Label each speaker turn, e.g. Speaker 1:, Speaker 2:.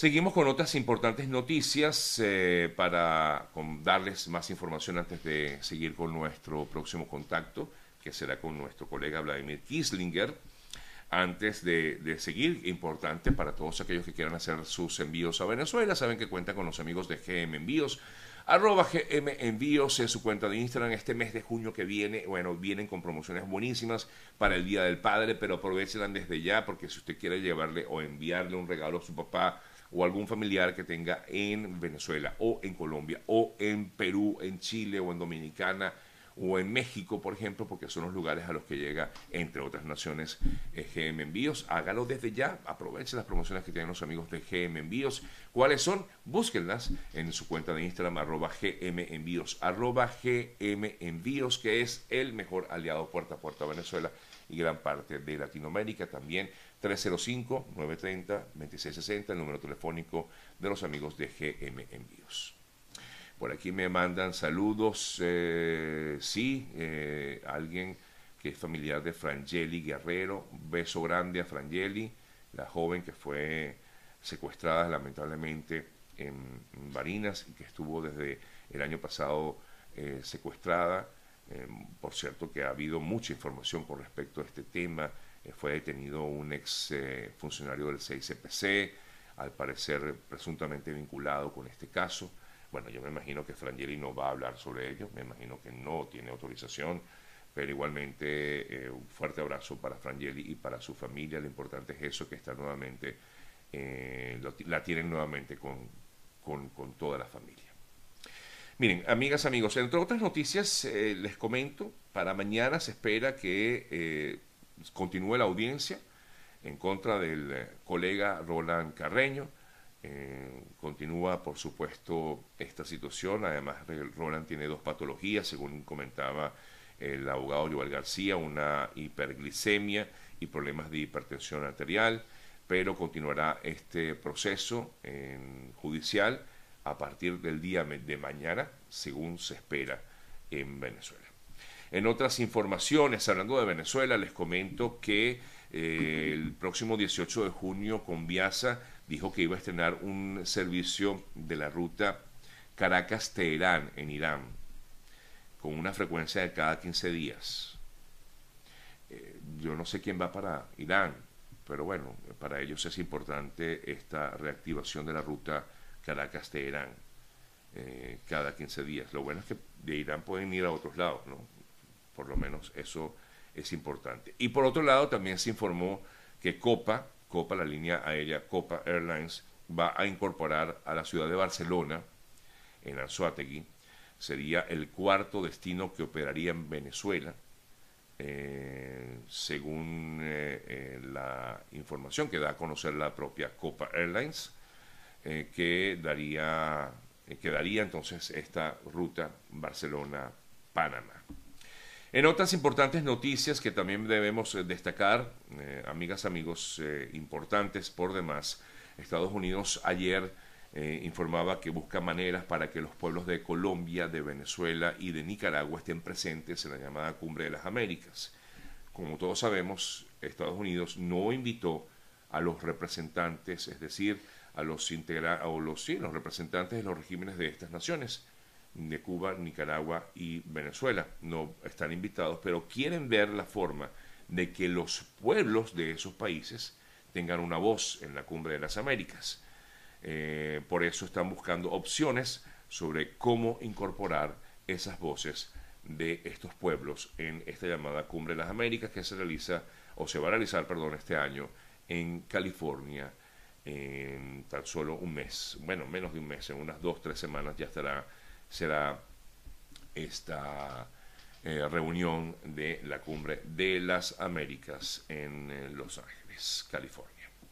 Speaker 1: Seguimos con otras importantes noticias eh, para darles más información antes de seguir con nuestro próximo contacto, que será con nuestro colega Vladimir Kislinger. Antes de, seguir, importante para todos aquellos que quieran hacer sus envíos a Venezuela, saben que cuentan con los amigos de GM Envíos arroba GM Envíos en su cuenta de Instagram este mes de junio que viene. Bueno, vienen con promociones buenísimas para el Día del Padre, pero aprovechenlas desde ya porque si usted quiere llevarle o enviarle un regalo a su papá o algún familiar que tenga en Venezuela o en Colombia o en Perú, en Chile o en Dominicana, o en México, por ejemplo, porque son los lugares a los que llega, entre otras naciones, eh, GM Envíos. Hágalo desde ya, aproveche las promociones que tienen los amigos de GM Envíos. ¿Cuáles son? Búsquenlas en su cuenta de Instagram, arroba GM Envíos, arroba GM Envíos, que es el mejor aliado puerta a puerta a Venezuela y gran parte de Latinoamérica. También 305-930-2660, el número telefónico de los amigos de GM Envíos. Por aquí me mandan saludos. Eh, sí, eh, alguien que es familiar de Frangeli Guerrero. beso grande a Frangeli, la joven que fue secuestrada lamentablemente en, Barinas y que estuvo desde el año pasado eh, secuestrada. Por cierto que ha habido mucha información con respecto a este tema. fue detenido un ex funcionario del 6CPC, al parecer presuntamente vinculado con este caso. Bueno, yo me imagino que Frangeli no va a hablar sobre ello, me imagino que no tiene autorización, pero igualmente eh, un fuerte abrazo para Frangeli y para su familia. Lo importante es eso, que está nuevamente, eh, la tienen nuevamente con, con, toda la familia. Miren, amigas, amigos, entre otras noticias eh, les comento, para mañana se espera que continúe la audiencia en contra del colega Roland Carreño eh, continúa, por supuesto, esta situación. Además, Roland tiene dos patologías, según comentaba el abogado Yuval García, una hiperglicemia y problemas de hipertensión arterial, pero continuará este proceso judicial a partir del día de mañana, según se espera en Venezuela. En otras informaciones, hablando de Venezuela, les comento que eh, el próximo 18 de junio con Viasa dijo que iba a estrenar un servicio de la ruta Caracas-Teherán en Irán, con una frecuencia de cada 15 días. Eh, yo no sé quién va para Irán, pero bueno, para ellos es importante esta reactivación de la ruta Caracas-Teherán eh, cada 15 días. Lo bueno es que de Irán pueden ir a otros lados, ¿no? Por lo menos eso es importante. Y por otro lado, también se informó que Copa, Copa, la línea aérea Copa Airlines, va a incorporar a la ciudad de Barcelona, en Anzuategui, sería el cuarto destino que operaría en Venezuela, eh, según eh, eh, la información que da a conocer la propia Copa Airlines, que daría, que daría entonces esta ruta Barcelona-Panamá. En otras importantes noticias que también debemos eh, destacar, eh, amigas, amigos eh, importantes por demás, Estados Unidos ayer informaba que busca maneras para que los pueblos de Colombia, de Venezuela y de Nicaragua estén presentes en la llamada Cumbre de las Américas. Como todos sabemos, Estados Unidos no invitó a los representantes, es decir, a los, integra o los, sí, los representantes de los regímenes de estas naciones de Cuba, Nicaragua y Venezuela. No están invitados, pero quieren ver la forma de que los pueblos de esos países tengan una voz en la cumbre de las Américas. Eh, por eso están buscando opciones sobre cómo incorporar esas voces de estos pueblos en esta llamada Cumbre de las Américas que se realiza o se va a realizar, perdón, este año en California en tan solo un mes, bueno, menos de un mes, en unas dos, tres semanas ya estará será esta eh, reunión de la cumbre de las Américas en eh, Los Ángeles, California.